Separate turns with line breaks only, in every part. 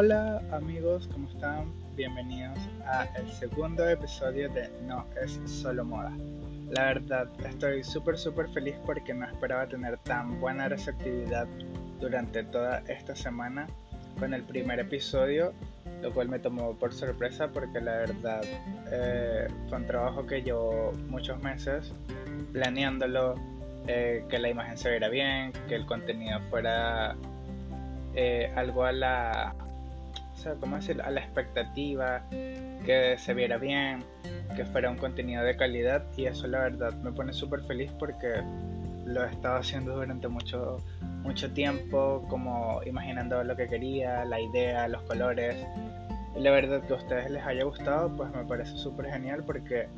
Hola amigos, ¿cómo están? Bienvenidos a el segundo episodio de No es solo moda. La verdad, estoy súper súper feliz porque no esperaba tener tan buena receptividad durante toda esta semana con el primer episodio, lo cual me tomó por sorpresa porque la verdad eh, fue un trabajo que llevó muchos meses planeándolo, eh, que la imagen se viera bien, que el contenido fuera eh, algo a la, ¿cómo decirlo? A la expectativa, que se viera bien, que fuera un contenido de calidad y eso la verdad me pone súper feliz porque lo he estado haciendo durante mucho, mucho tiempo, como imaginando lo que quería, la idea, los colores. Y la verdad que a ustedes les haya gustado, pues me parece súper genial porque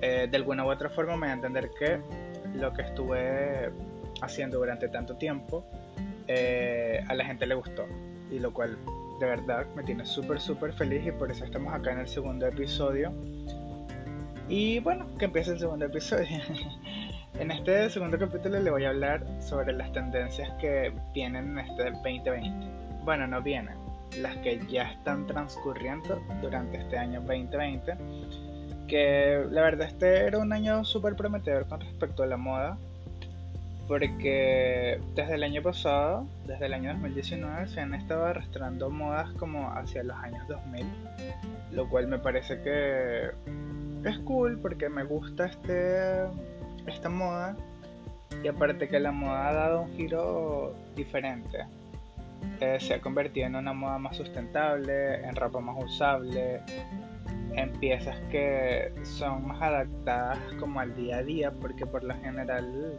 eh, de alguna u otra forma me da a entender que lo que estuve haciendo durante tanto tiempo eh, a la gente le gustó. Y lo cual de verdad me tiene súper, súper feliz y por eso estamos acá en el segundo episodio. Y bueno, que empiece el segundo episodio. en este segundo capítulo le voy a hablar sobre las tendencias que vienen en este 2020. Bueno, no vienen, las que ya están transcurriendo durante este año 2020. Que la verdad este era un año súper prometedor con respecto a la moda porque desde el año pasado, desde el año 2019, se han estado arrastrando modas como hacia los años 2000, lo cual me parece que es cool porque me gusta este, esta moda y aparte que la moda ha dado un giro diferente. Eh, se ha convertido en una moda más sustentable, en ropa más usable, en piezas que son más adaptadas como al día a día porque por lo general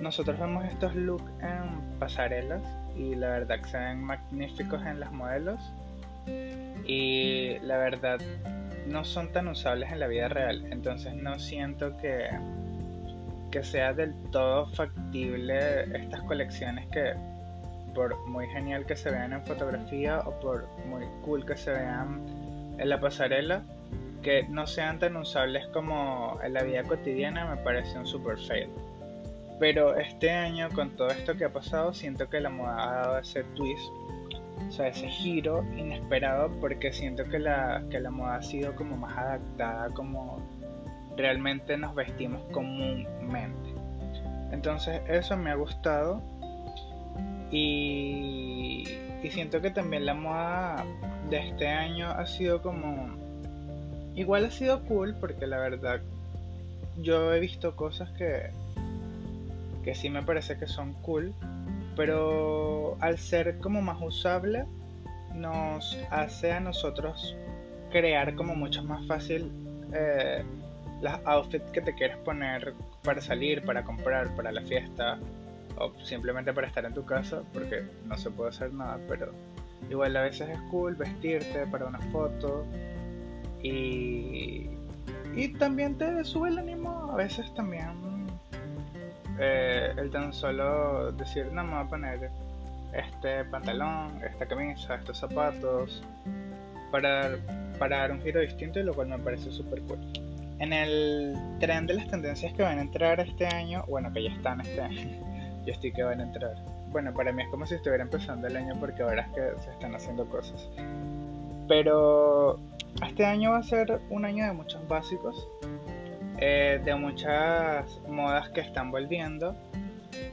nosotros vemos estos looks en pasarelas y la verdad que se ven magníficos en las modelos. Y la verdad no son tan usables en la vida real. Entonces no siento que que sea del todo factible estas colecciones que por muy genial que se vean en fotografía o por muy cool que se vean en la pasarela que no sean tan usables como en la vida cotidiana me parece un super fail pero este año, con todo esto que ha pasado, siento que la moda ha dado ese twist, o sea, ese giro inesperado, porque siento que la, que la moda ha sido como más adaptada, como realmente nos vestimos comúnmente. Entonces, eso me ha gustado. Y, y siento que también la moda de este año ha sido como. Igual ha sido cool, porque la verdad, yo he visto cosas que que sí me parece que son cool, pero al ser como más usable nos hace a nosotros crear como mucho más fácil eh, las outfits que te quieres poner para salir, para comprar, para la fiesta o simplemente para estar en tu casa porque no se puede hacer nada, pero igual a veces es cool vestirte para una foto y, y también te sube el ánimo a veces también eh, el tan solo decir, no, me voy a poner este pantalón, esta camisa, estos zapatos, para, para dar un giro distinto lo cual me parece súper cool. En el tren de las tendencias que van a entrar este año, bueno, que ya están este año, yo estoy que van a entrar. Bueno, para mí es como si estuviera empezando el año porque ahora es que se están haciendo cosas. Pero este año va a ser un año de muchos básicos eh, de muchas modas que están volviendo,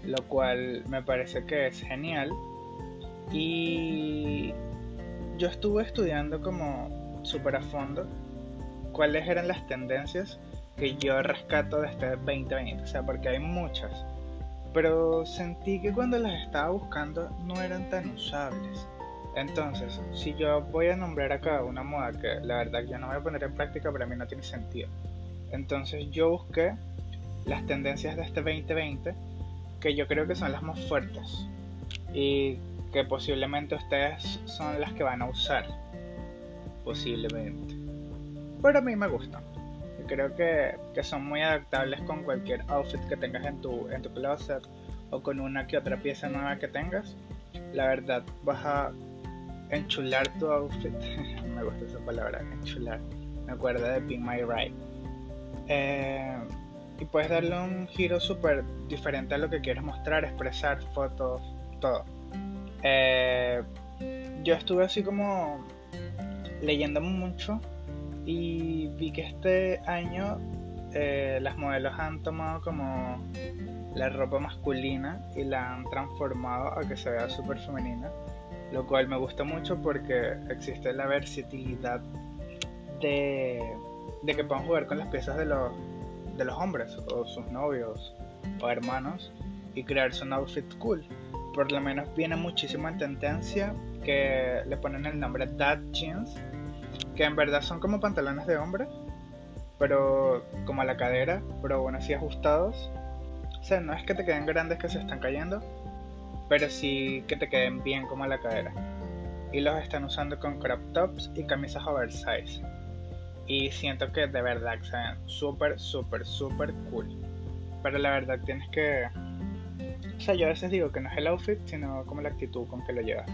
lo cual me parece que es genial. Y yo estuve estudiando como súper a fondo cuáles eran las tendencias que yo rescato de este 2020, o sea, porque hay muchas. Pero sentí que cuando las estaba buscando no eran tan usables. Entonces, si yo voy a nombrar acá una moda que la verdad yo no voy a poner en práctica, para mí no tiene sentido. Entonces yo busqué las tendencias de este 2020 que yo creo que son las más fuertes y que posiblemente ustedes son las que van a usar. Posiblemente. Pero a mí me gustan. Yo creo que, que son muy adaptables con cualquier outfit que tengas en tu, en tu closet o con una que otra pieza nueva que tengas. La verdad, vas a enchular tu outfit. me gusta esa palabra, enchular. Me acuerdo de Pin My Ride eh, y puedes darle un giro súper diferente a lo que quieres mostrar, expresar, fotos, todo. Eh, yo estuve así como leyendo mucho y vi que este año eh, las modelos han tomado como la ropa masculina y la han transformado a que se vea súper femenina, lo cual me gusta mucho porque existe la versatilidad de, de que puedan jugar con las piezas de los, de los hombres o sus novios o hermanos y crearse un outfit cool. Por lo menos viene muchísimo en tendencia que le ponen el nombre Dad Jeans, que en verdad son como pantalones de hombre, pero como a la cadera, pero bueno, así ajustados. O sea, no es que te queden grandes que se están cayendo, pero sí que te queden bien como a la cadera. Y los están usando con crop tops y camisas oversize. Y siento que de verdad se ven súper, súper, súper cool. Pero la verdad tienes que... O sea, yo a veces digo que no es el outfit, sino como la actitud con que lo llevas.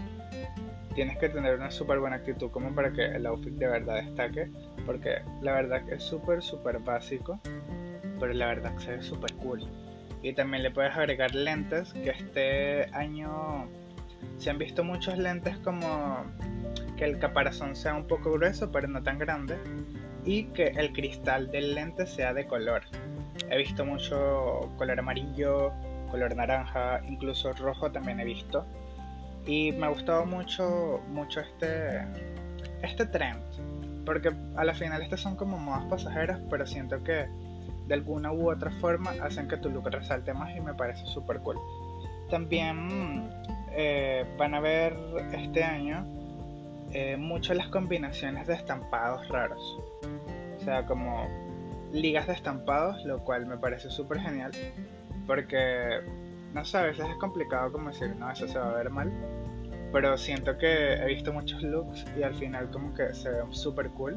Tienes que tener una súper buena actitud como para que el outfit de verdad destaque. Porque la verdad que es súper, súper básico. Pero la verdad que se ve súper cool. Y también le puedes agregar lentes, que este año se han visto muchos lentes como que el caparazón sea un poco grueso pero no tan grande y que el cristal del lente sea de color. He visto mucho color amarillo, color naranja, incluso rojo también he visto. Y me ha gustado mucho, mucho este, este trend. Porque a la final estas son como modas pasajeras, pero siento que de alguna u otra forma hacen que tu look resalte más y me parece súper cool. También eh, van a ver este año eh, mucho las combinaciones de estampados raros. O sea, como ligas de estampados, lo cual me parece súper genial. Porque, no sé, a veces es complicado como decir, no, eso se va a ver mal. Pero siento que he visto muchos looks y al final como que se ve súper cool.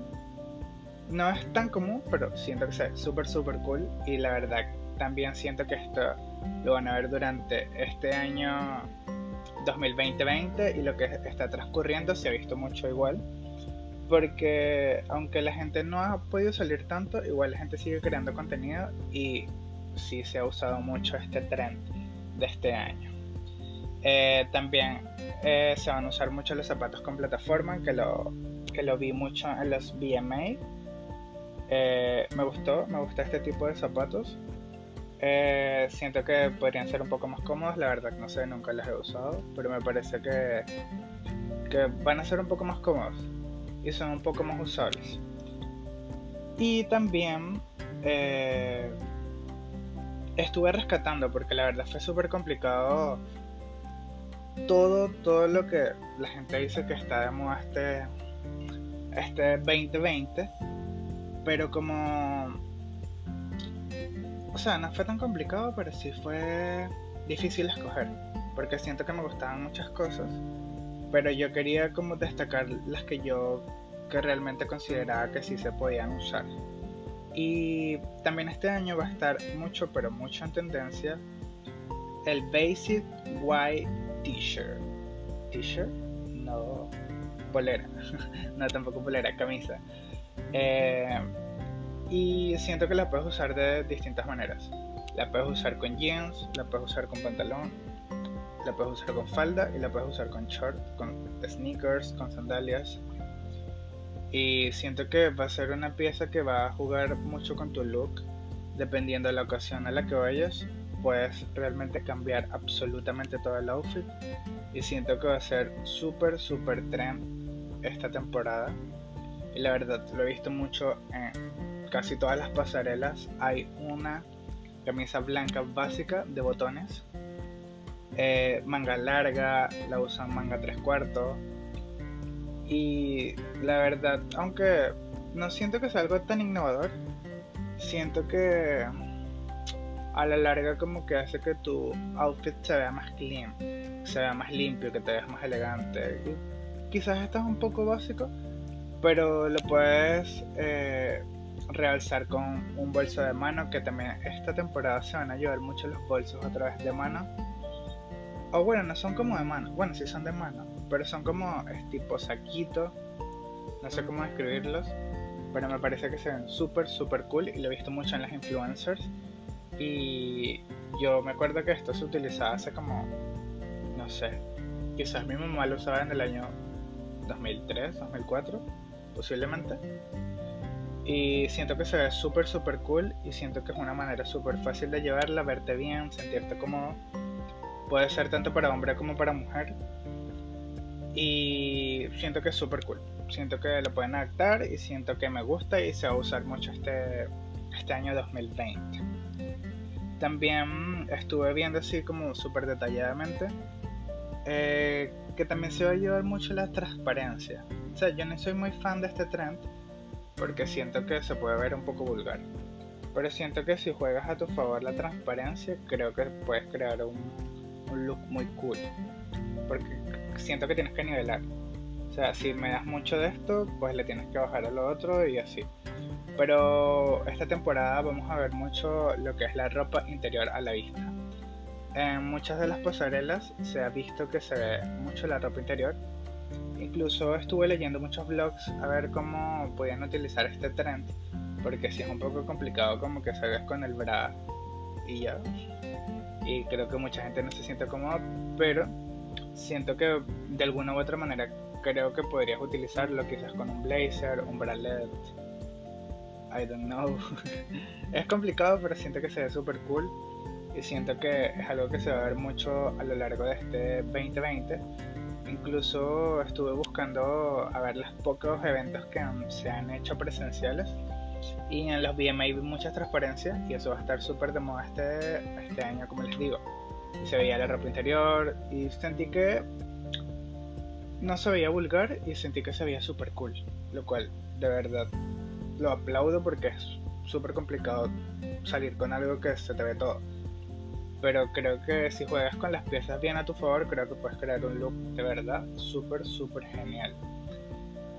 No es tan común, pero siento que se ve súper, súper cool. Y la verdad, también siento que esto lo van a ver durante este año 2020 y lo que está transcurriendo se ha visto mucho igual porque aunque la gente no ha podido salir tanto, igual la gente sigue creando contenido y sí se ha usado mucho este trend de este año. Eh, también eh, se van a usar mucho los zapatos con plataforma, que lo, que lo vi mucho en los BMA. Eh, me gustó, me gusta este tipo de zapatos. Siento que podrían ser un poco más cómodos, la verdad que no sé, nunca los he usado, pero me parece que, que van a ser un poco más cómodos y son un poco más usables. Y también eh, estuve rescatando porque la verdad fue súper complicado todo, todo lo que la gente dice que está de moda este, este 2020. Pero como... O sea, no fue tan complicado, pero sí fue difícil escoger. Porque siento que me gustaban muchas cosas pero yo quería como destacar las que yo que realmente consideraba que sí se podían usar. Y también este año va a estar mucho, pero mucho en tendencia el Basic White T-shirt. ¿T-shirt? No, polera. no, tampoco polera, camisa. Eh, y siento que la puedes usar de distintas maneras. La puedes usar con jeans, la puedes usar con pantalón, la puedes usar con falda y la puedes usar con short, con sneakers, con sandalias. Y siento que va a ser una pieza que va a jugar mucho con tu look. Dependiendo de la ocasión a la que vayas, puedes realmente cambiar absolutamente todo el outfit. Y siento que va a ser súper, súper trend esta temporada. Y la verdad, lo he visto mucho en casi todas las pasarelas. Hay una camisa blanca básica de botones eh, manga larga, la usan manga tres cuartos. Y la verdad, aunque no siento que sea algo tan innovador, siento que a la larga como que hace que tu outfit se vea más clean, se vea más limpio, que te veas más elegante. quizás esto es un poco básico, pero lo puedes eh, realzar con un bolso de mano, que también esta temporada se van a llevar mucho los bolsos a través de mano o bueno, no son como de mano. Bueno, sí son de mano. Pero son como tipo saquito. No sé cómo describirlos. Pero me parece que se ven súper, súper cool. Y lo he visto mucho en las influencers. Y yo me acuerdo que esto se utilizaba hace como. No sé. Quizás mi mamá lo usaba en el año 2003, 2004, posiblemente. Y siento que se ve súper, súper cool y siento que es una manera súper fácil de llevarla, verte bien, sentirte cómodo. Puede ser tanto para hombre como para mujer. Y siento que es súper cool. Siento que lo pueden adaptar y siento que me gusta y se va a usar mucho este, este año 2020. También estuve viendo así como súper detalladamente eh, que también se va a llevar mucho la transparencia. O sea, yo no soy muy fan de este trend porque siento que se puede ver un poco vulgar. Pero siento que si juegas a tu favor la transparencia, creo que puedes crear un, un look muy cool. Porque siento que tienes que nivelar. O sea, si me das mucho de esto, pues le tienes que bajar a lo otro y así. Pero esta temporada vamos a ver mucho lo que es la ropa interior a la vista. En muchas de las pasarelas se ha visto que se ve mucho la ropa interior. Incluso estuve leyendo muchos blogs a ver cómo podían utilizar este trend, porque si es un poco complicado como que ve con el bra y ya. Y creo que mucha gente no se siente cómoda, pero siento que de alguna u otra manera creo que podrías utilizarlo quizás con un blazer, un bralette. I don't know. es complicado, pero siento que se ve súper cool y siento que es algo que se va a ver mucho a lo largo de este 2020. Incluso estuve buscando a ver los pocos eventos que se han hecho presenciales y en los VMA vi muchas transparencias y eso va a estar súper de moda este, este año, como les digo. Y se veía la ropa interior y sentí que no se veía vulgar y sentí que se veía súper cool, lo cual de verdad lo aplaudo porque es súper complicado salir con algo que se te ve todo pero creo que si juegas con las piezas bien a tu favor, creo que puedes crear un look de verdad súper, súper genial.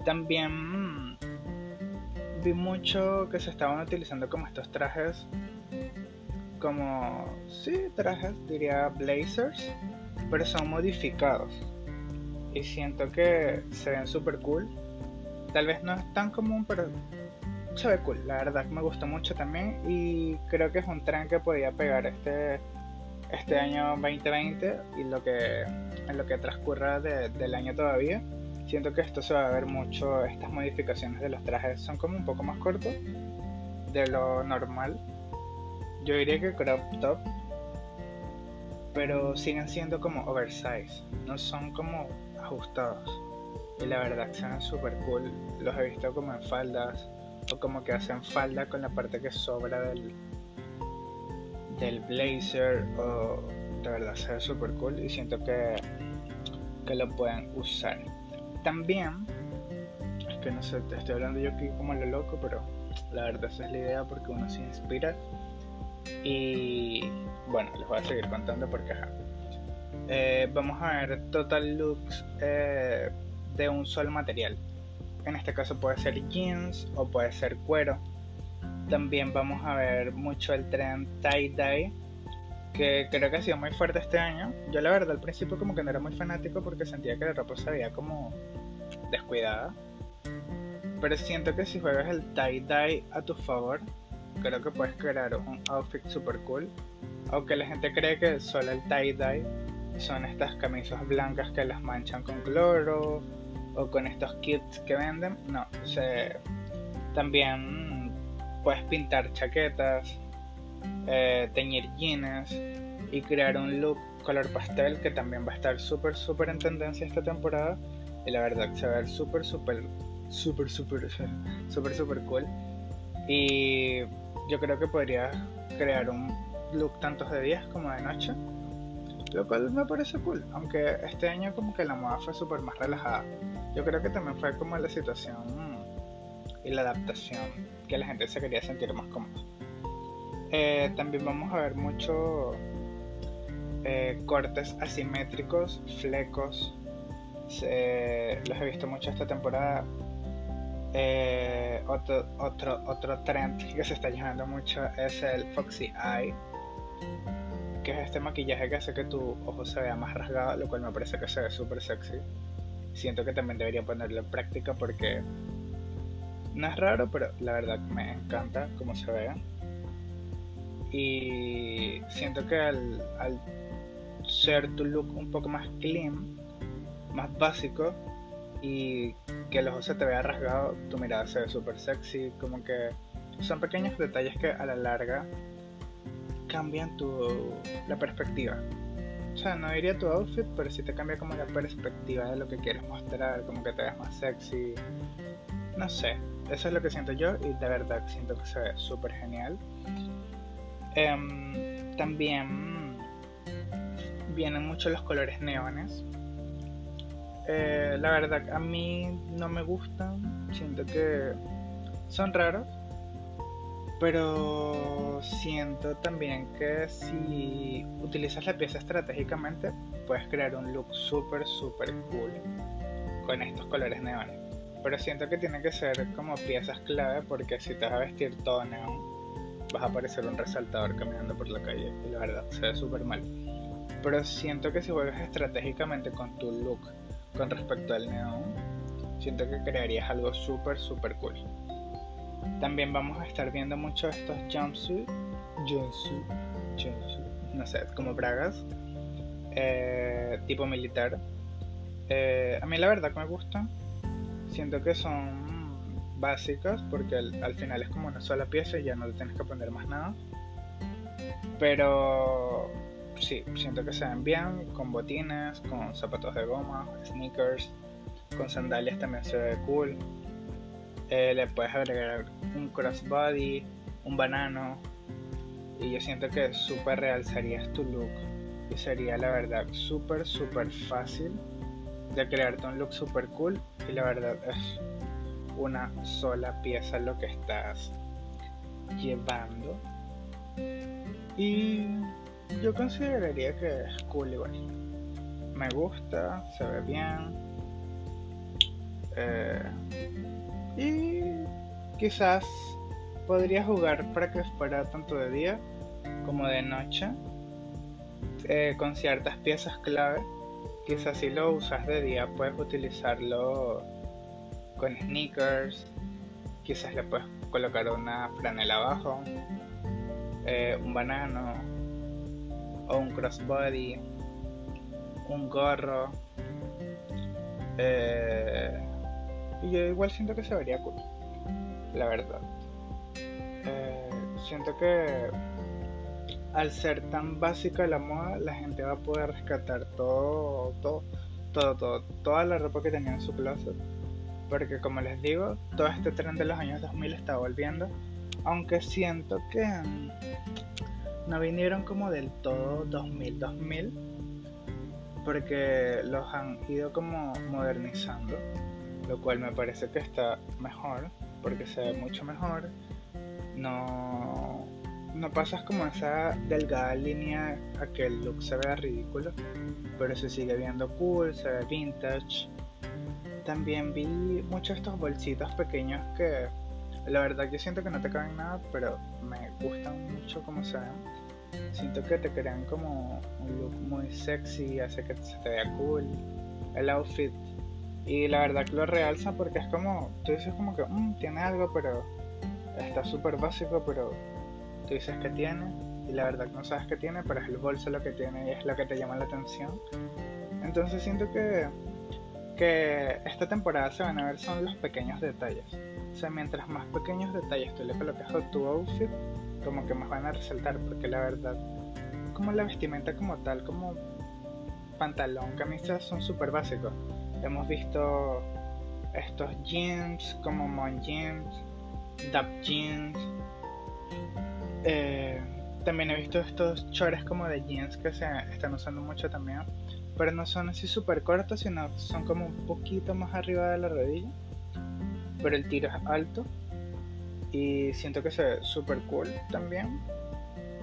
También mm, vi mucho que se estaban utilizando como estos trajes, como, sí, trajes, diría blazers, pero son modificados. Y siento que se ven súper cool. Tal vez no es tan común, pero se ve cool. La verdad me gustó mucho también y creo que es un tren que podía pegar este este año 2020 y lo que, en lo que transcurra del año todavía. Siento que esto se va a ver mucho, estas modificaciones de los trajes son como un poco más cortos de lo normal. Yo diría que crop top, pero siguen siendo como oversize, no son como ajustados. Y la verdad se ven súper cool. Los he visto como en faldas o como que hacen falda con la parte que sobra del, del blazer o de verdad se ve súper cool y siento que, que lo pueden usar. También, es que no sé, te estoy hablando yo aquí como lo loco, pero la verdad esa es la idea porque uno se inspira. Y bueno, les voy a seguir contando porque eh, vamos a ver total looks eh, de un solo material. En este caso puede ser jeans o puede ser cuero también vamos a ver mucho el trend tie-dye, que creo que ha sido muy fuerte este año. Yo la verdad al principio como que no era muy fanático porque sentía que la ropa se veía como descuidada. Pero siento que si juegas el tie-dye a tu favor, creo que puedes crear un outfit super cool. Aunque la gente cree que solo el tie-dye son estas camisas blancas que las manchan con cloro o con estos kits que venden. No, también puedes pintar chaquetas, eh, teñir jeans y crear un look color pastel que también va a estar súper, súper en tendencia esta temporada. Y la verdad se va a ver súper, súper, súper, súper, súper, súper cool. Y yo creo que podría crear un look tanto de días como de noche. Lo cual me parece cool, aunque este año como que la moda fue súper más relajada. Yo creo que también fue como la situación y la adaptación, que la gente se quería sentir más cómoda. Eh, también vamos a ver mucho eh, cortes asimétricos, flecos. los he visto mucho esta temporada. Eh, otro, otro, otro trend que se está llevando mucho es el Foxy Eye, que es este maquillaje que hace que tu ojo se vea más rasgado, lo cual me parece que se ve súper sexy. Siento que también debería ponerlo en práctica porque no es raro, pero la verdad me encanta cómo se ve. Y siento que al, ser tu look un poco más clean, más básico, y que el ojo se te vea rasgado, tu mirada se ve súper sexy, como que son pequeños detalles que a la larga cambian tu, la perspectiva. O sea, no diría tu outfit, pero sí te cambia como la perspectiva de lo que quieres mostrar, como que te ves más sexy. No sé, eso es lo que siento yo y de verdad siento que se ve súper genial. Em, también vienen mucho los colores neones. Eh, la verdad, a mí no me gustan. Siento que son raros. Pero siento también que si utilizas la pieza estratégicamente, puedes crear un look súper, súper cool con estos colores neones. Pero siento que tienen que ser como piezas clave porque si te vas a vestir todo neón, vas a parecer un resaltador caminando por la calle y la verdad se ve súper mal. Pero siento que si juegas estratégicamente con tu look con respecto al neón, siento que crearías algo súper, súper cool. También vamos a estar viendo mucho estos jumpsuits, jumpsuit, jumpsuit, no sé, como bragas, eh, tipo militar. Eh, a mí la verdad que me gustan. Siento que son básicas porque al, final es como una sola pieza y ya no le tienes que poner más nada. Pero sí, siento que se ven bien, con botines, con zapatos de goma, sneakers, con sandalias también se ve cool. Eh, le puedes agregar un crossbody, un banano. Y yo siento que súper realzarías tu look. Y sería la verdad súper, súper fácil de crearte un look súper cool. Y la verdad es una sola pieza lo que estás llevando. Y yo consideraría que es cool igual. Me gusta, se ve bien. Eh, y quizás podría jugar para que fuera tanto de día como de noche. Eh, con ciertas piezas clave. Quizás si lo usas de día puedes utilizarlo con sneakers. Quizás le puedes colocar una franela abajo. Eh, un banano. O un crossbody. Un gorro. Eh, y yo igual siento que se vería cool. La verdad. Eh, siento que al ser tan básica la moda, la gente va a poder rescatar todo, todo, todo, todo, toda la ropa que tenía en su closet. Porque como les digo, todo este tren de los años 2000 está volviendo. Aunque siento que no vinieron como del todo 2000-2000. Porque los han ido como modernizando lo cual me parece que está mejor, porque se ve mucho mejor. No, no pasas como esa delgada línea a que el look se vea ridículo, pero se sigue viendo cool, se ve vintage. También vi muchos de estos bolsitos pequeños que la verdad yo siento que no te caben nada, pero me gustan mucho como se ven. Siento que te crean como un look muy sexy, hace que se te vea cool. El outfit y la verdad que lo realza porque es como, tú dices como que mm, tiene algo, pero está súper básico, pero tú dices que tiene. Y la verdad no sabes qué tiene, pero es el bolso lo que tiene y es lo que te llama la atención. Entonces siento que, que esta temporada se van a ver son los pequeños detalles. O sea, mientras más pequeños detalles tú le colocas a tu outfit, como que más van a resaltar, porque la verdad, como la vestimenta como tal, como pantalón, camisa, son súper básicos. Hemos visto estos jeans como Mon Jeans, Dap Jeans. Eh, también he visto estos chores como de jeans que se están usando mucho también. Pero no son así súper cortos, sino son como un poquito más arriba de la rodilla. Pero el tiro es alto. Y siento que se ve súper cool también.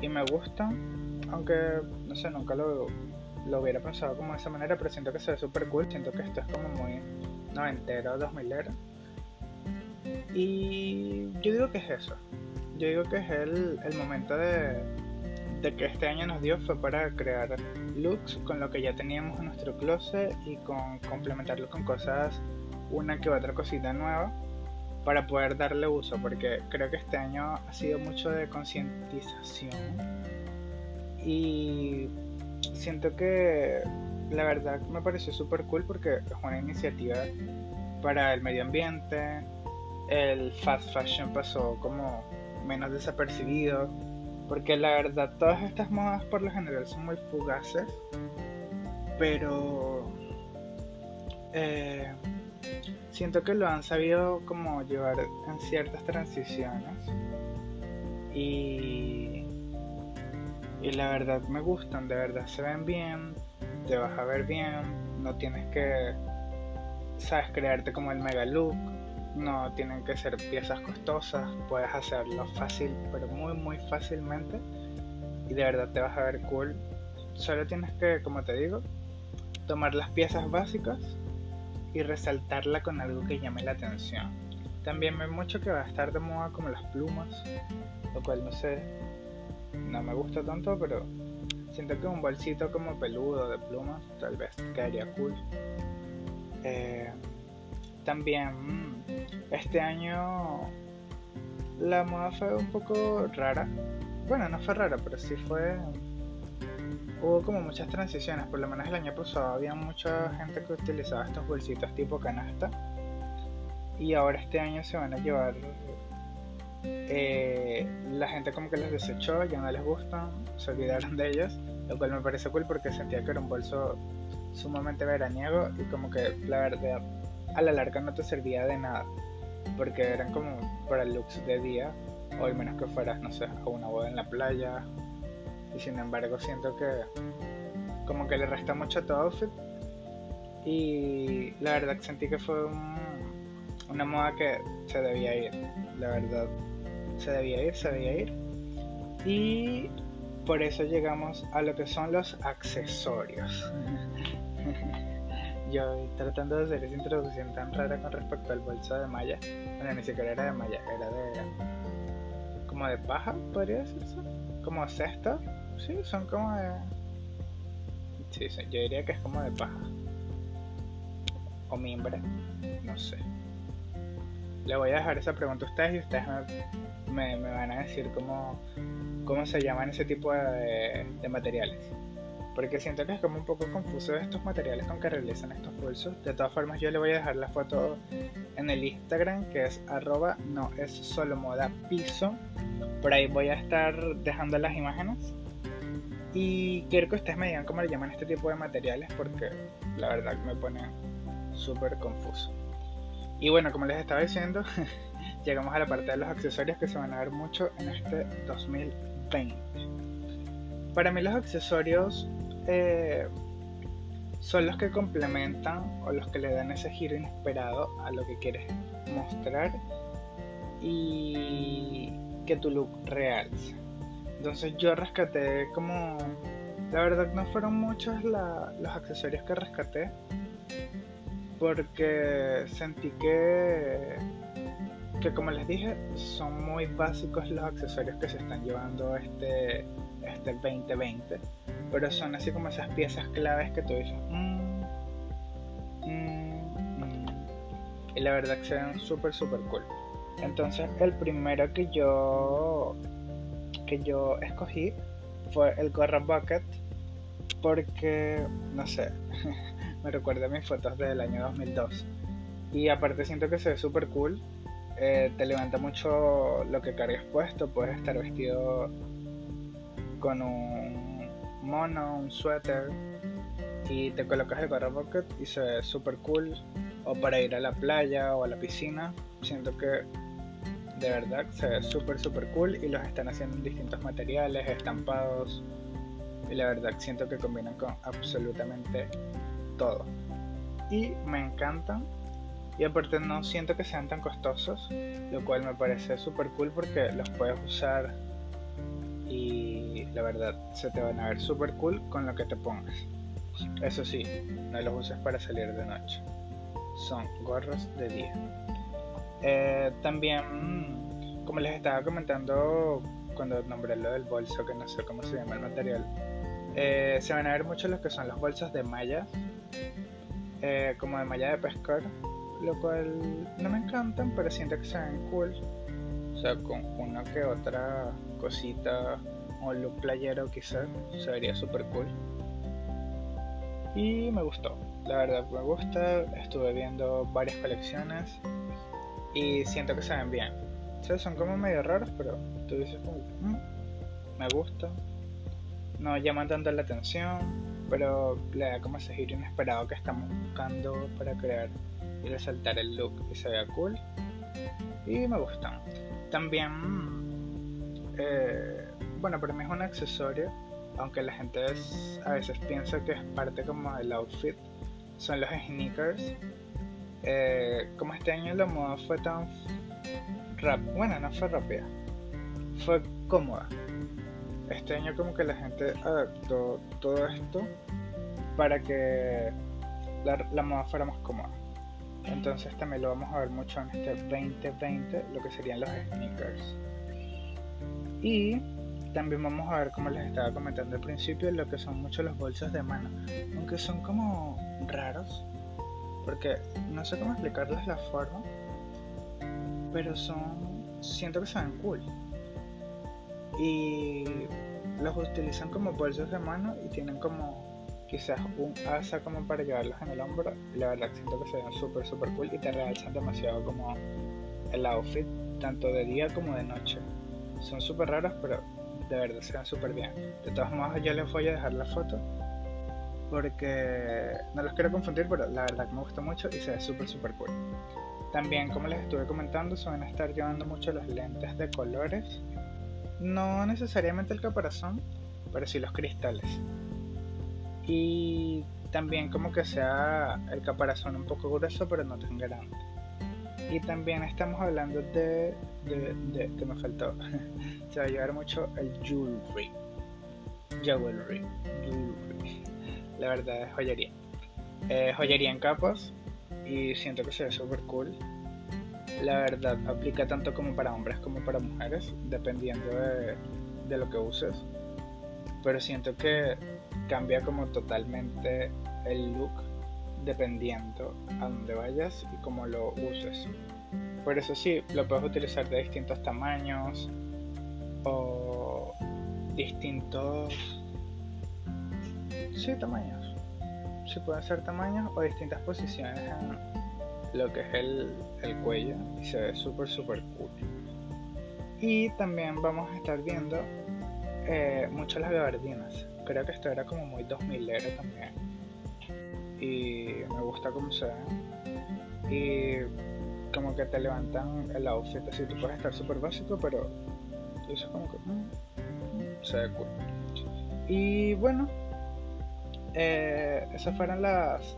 Y me gusta. Aunque, no sé, nunca lo lo hubiera pensado como de esa manera, pero siento que se ve súper cool. Siento que esto es como muy noventero, dos milero. Y yo digo que es eso. Yo digo que es el, el momento de, de que este año nos dio fue para crear looks con lo que ya teníamos en nuestro closet y con complementarlo con cosas, una que otra cosita nueva para poder darle uso, porque creo que este año ha sido mucho de concientización y siento que la verdad me pareció súper cool porque es una iniciativa para el medio ambiente. El fast fashion pasó como menos desapercibido. Porque la verdad, todas estas modas por lo general son muy fugaces. Pero eh, siento que lo han sabido como llevar en ciertas transiciones. Y, y la verdad me gustan, de verdad se ven bien, te vas a ver bien, no tienes que, sabes, crearte como el mega look, no tienen que ser piezas costosas, puedes hacerlo fácil, pero muy muy fácilmente y de verdad te vas a ver cool. Solo tienes que, como te digo, tomar las piezas básicas y resaltarla con algo que llame la atención. También ve mucho que va a estar de moda como las plumas, lo cual no sé, no me gusta tanto, pero siento que un bolsito como peludo de plumas tal vez quedaría cool. Eh, también este año la moda fue un poco rara. Bueno, no fue rara, pero sí fue hubo como muchas transiciones, por lo menos el año pasado había mucha gente que utilizaba estos bolsitos tipo canasta y ahora este año se van a llevar eh, la gente como que los desechó, ya no les gustan, se olvidaron de ellos, lo cual me parece cool porque sentía que era un bolso sumamente veraniego y como que la verdad a la larga no te servía de nada porque eran como para looks de día o al menos que fueras, no sé, a una boda en la playa. Y sin embargo siento que como que le resta mucho a tu outfit. Y la verdad sentí que fue una moda que se debía ir, la verdad. Se debía ir, se debía ir. Y por eso llegamos a lo que son los accesorios. Yo tratando de hacer esa introducción tan rara con respecto al bolso de malla, bueno ni siquiera era de malla, era de como de paja, podría decirse, como cesto Sí, son como de. Sí, yo diría que es como de paja. O mimbre. No sé. Le voy a dejar esa pregunta a ustedes y ustedes me, van a decir cómo, cómo se llaman ese tipo de, materiales. Porque siento que es como un poco confuso estos materiales con que realizan estos pulsos. De todas formas, yo le voy a dejar la foto en el Instagram, que es arroba no es solo moda piso. Por ahí voy a estar dejando las imágenes y quiero que ustedes me digan cómo le llaman este tipo de materiales porque la verdad me pone súper confuso. Y bueno, como les estaba diciendo, llegamos a la parte de los accesorios que se van a ver mucho en este 2020. Para mí los accesorios son los que complementan o los que le dan ese giro inesperado a lo que quieres mostrar y que tu look realce. Entonces yo rescaté como... La verdad no fueron muchos los accesorios que rescaté. Porque sentí que... Que como les dije, son muy básicos los accesorios que se están llevando este, este 2020. Pero son así como esas piezas claves que tú dices... Mm, mm, mm". Y la verdad que se ven súper, súper cool. Entonces el primero que yo que yo escogí fue el Gorra Bucket porque, no sé, me recuerda a mis fotos del año 2002. Y aparte siento que se ve súper cool. Eh, te levanta mucho lo que cargas puesto. Puedes estar vestido con un mono, un suéter. Y te colocas el Gorra Bucket y se ve súper cool. O para ir a la playa o a la piscina. Siento que de verdad se ve súper súper cool y los están haciendo en distintos materiales, estampados y la verdad siento que combinan con absolutamente todo y me encantan y aparte no siento que sean tan costosos lo cual me parece súper cool porque los puedes usar la verdad se te van a ver súper cool con lo que te pongas. Eso sí no los uses para salir de noche. Son gorros de día. Eh, también, como les estaba comentando cuando nombré lo del bolso, que no sé cómo se llama el material, eh, se van a ver mucho los que son los bolsos de malla, eh, como de malla de pescar, lo cual no me encantan, pero siento que se ven cool. O sea, con una que otra cosita o look playero quizás, se vería súper cool. Y me gustó, la verdad me gusta. Estuve viendo varias colecciones y siento que se ven bien. O son como medio raros, pero tú dices como, mm, me gusta. No llaman tanto la atención, pero le da como ese giro inesperado que estamos buscando para crear y resaltar el look y se vea cool. Y me gustan. También, eh, bueno, para mí es un accesorio, aunque la gente a veces piensa que es parte como del outfit, son los sneakers. Eh, como este año la moda fue tan rap, bueno, no fue rápida, fue cómoda. Este año como que la gente adaptó todo esto para que la, la moda fuera más cómoda. Entonces también lo vamos a ver mucho en este 2020, lo que serían los sneakers. Y también vamos a ver, como les estaba comentando al principio, lo que son mucho los bolsos de mano. Aunque son como raros, porque no sé cómo explicarles la forma, pero son, siento que son cool. Y los utilizan como bolsos de mano y tienen como quizás un asa como para llevarlos en el hombro. La verdad siento que se ven súper, súper cool y te realzan demasiado como el outfit, tanto de día como de noche. Son súper raros, pero de verdad se ven súper bien. De todos modos, yo les voy a dejar la foto porque no los quiero confundir, pero la verdad que me gusta mucho y se ve súper, súper cool. También, como les estuve comentando, se van a estar llevando mucho los lentes de colores. No necesariamente el caparazón, pero sí los cristales y también como que sea el caparazón un poco grueso pero no tan grande y también estamos hablando de, de, que me faltó se va a llevar mucho el jewelry jewelry, jewelry. la verdad es joyería eh, joyería en capas y siento que se ve súper cool la verdad aplica tanto como para hombres como para mujeres dependiendo de, de lo que uses pero siento que cambia como totalmente el look dependiendo a dónde vayas y cómo lo uses. Por eso sí, lo puedes utilizar de distintos tamaños o distintos... Sí, tamaños. Sí, pueden ser tamaños o distintas posiciones en lo que es el, el cuello y se ve súper, súper cool. Y también vamos a estar viendo eh, mucho las gabardinas. Creo que esto era como muy 2000 era también. Y me gusta cómo se ven. Y como que te levantan el outfit. Así tú puedes estar súper básico, pero eso como que mm, se ve cool. Y bueno, eh, esas fueron las,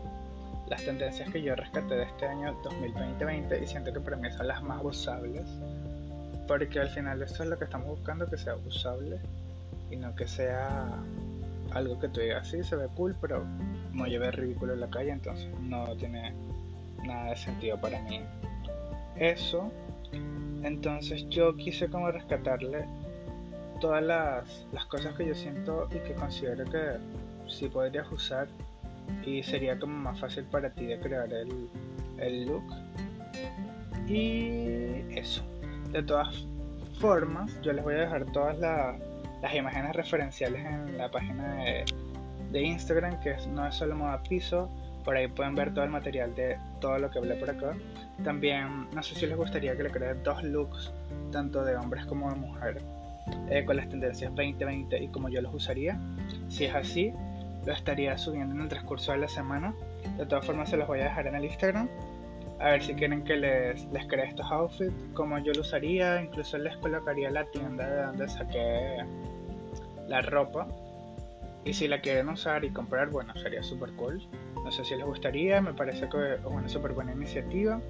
las tendencias que yo rescaté de este año 2020 y siento que para mí son las más usables. Porque al final eso es lo que estamos buscando, que sea usable y no que sea algo que tú digas, sí, se ve cool, pero no lleve ridículo en la calle, entonces no tiene nada de sentido para mí. Eso, entonces yo quise como rescatarle todas las, las cosas que yo siento y que considero que sí podrías usar y sería como más fácil para ti de crear el, el look. Y eso. De todas formas, yo les voy a dejar todas las las imágenes referenciales en la página de, Instagram, que no es solo moda piso. Por ahí pueden ver todo el material de todo lo que hablé por acá. También, no sé si les gustaría que le cree dos looks, tanto de hombres como de mujer, eh, con las tendencias 2020 y como yo los usaría. Si es así, lo estaría subiendo en el transcurso de la semana. De todas formas, se los voy a dejar en el Instagram. A ver si quieren que les, les cree estos outfits, como yo lo usaría. Incluso les colocaría la tienda de donde saqué la ropa. Y si la quieren usar y comprar, bueno, sería súper cool. No sé si les gustaría, me parece que es una súper buena iniciativa.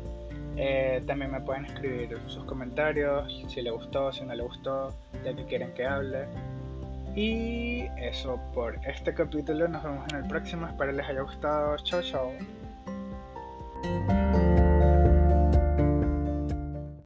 Eh, también me pueden escribir sus comentarios, si les gustó, si no les gustó, de qué quieren que hable. Y eso por este capítulo, nos vemos en el próximo, espero les haya gustado. Chao, chao.